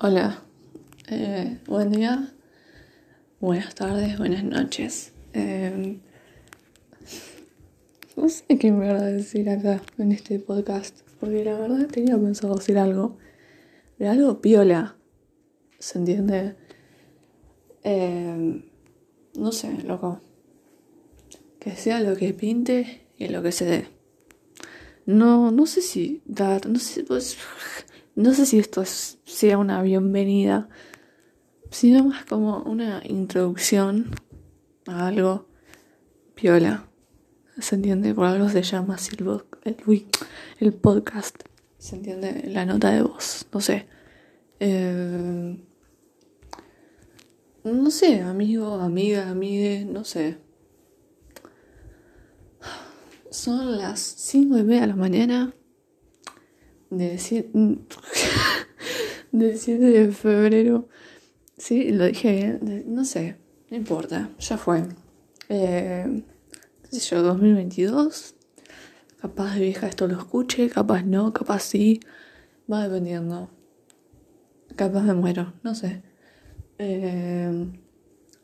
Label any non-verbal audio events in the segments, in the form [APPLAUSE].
Hola, eh, buen día, buenas tardes, buenas noches. Eh, no sé qué me a decir acá en este podcast, porque la verdad tenía pensado decir algo, pero algo piola, ¿se entiende? Eh, no sé, loco, que sea lo que pinte y lo que se dé. No, no sé si no sé, pues, no sé si esto sea una bienvenida, sino más como una introducción a algo piola. ¿Se entiende? Por algo se llama así el, el, podcast. ¿Se entiende? La nota de voz. No sé. Eh, no sé, amigo, amiga, amigue, no sé. Son las cinco y media de la mañana del 7, de febrero. Sí, lo dije bien. No sé, no importa, ya fue. Eh, ¿Qué sé yo? 2022. Capaz de vieja esto lo escuche, capaz no, capaz sí. Va dependiendo. Capaz me muero, no sé. Eh,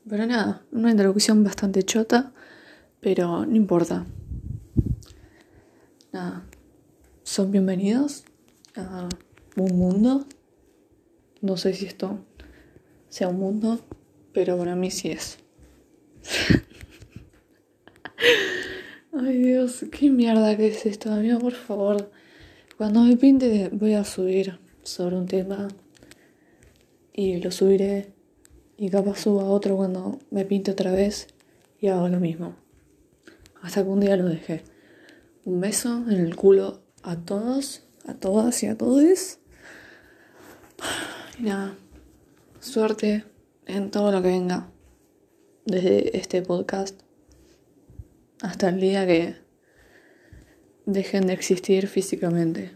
pero nada, una introducción bastante chota, pero no importa. Nada, son bienvenidos a un mundo. No sé si esto sea un mundo, pero para mí sí es. [LAUGHS] Ay Dios, qué mierda que es esto, amigo, por favor. Cuando me pinte voy a subir sobre un tema y lo subiré y capaz suba otro cuando me pinte otra vez y hago lo mismo. Hasta que un día lo dejé. Un beso en el culo a todos a todas y a todos. Y nada, suerte en todo lo que venga desde este podcast hasta el día que dejen de existir físicamente.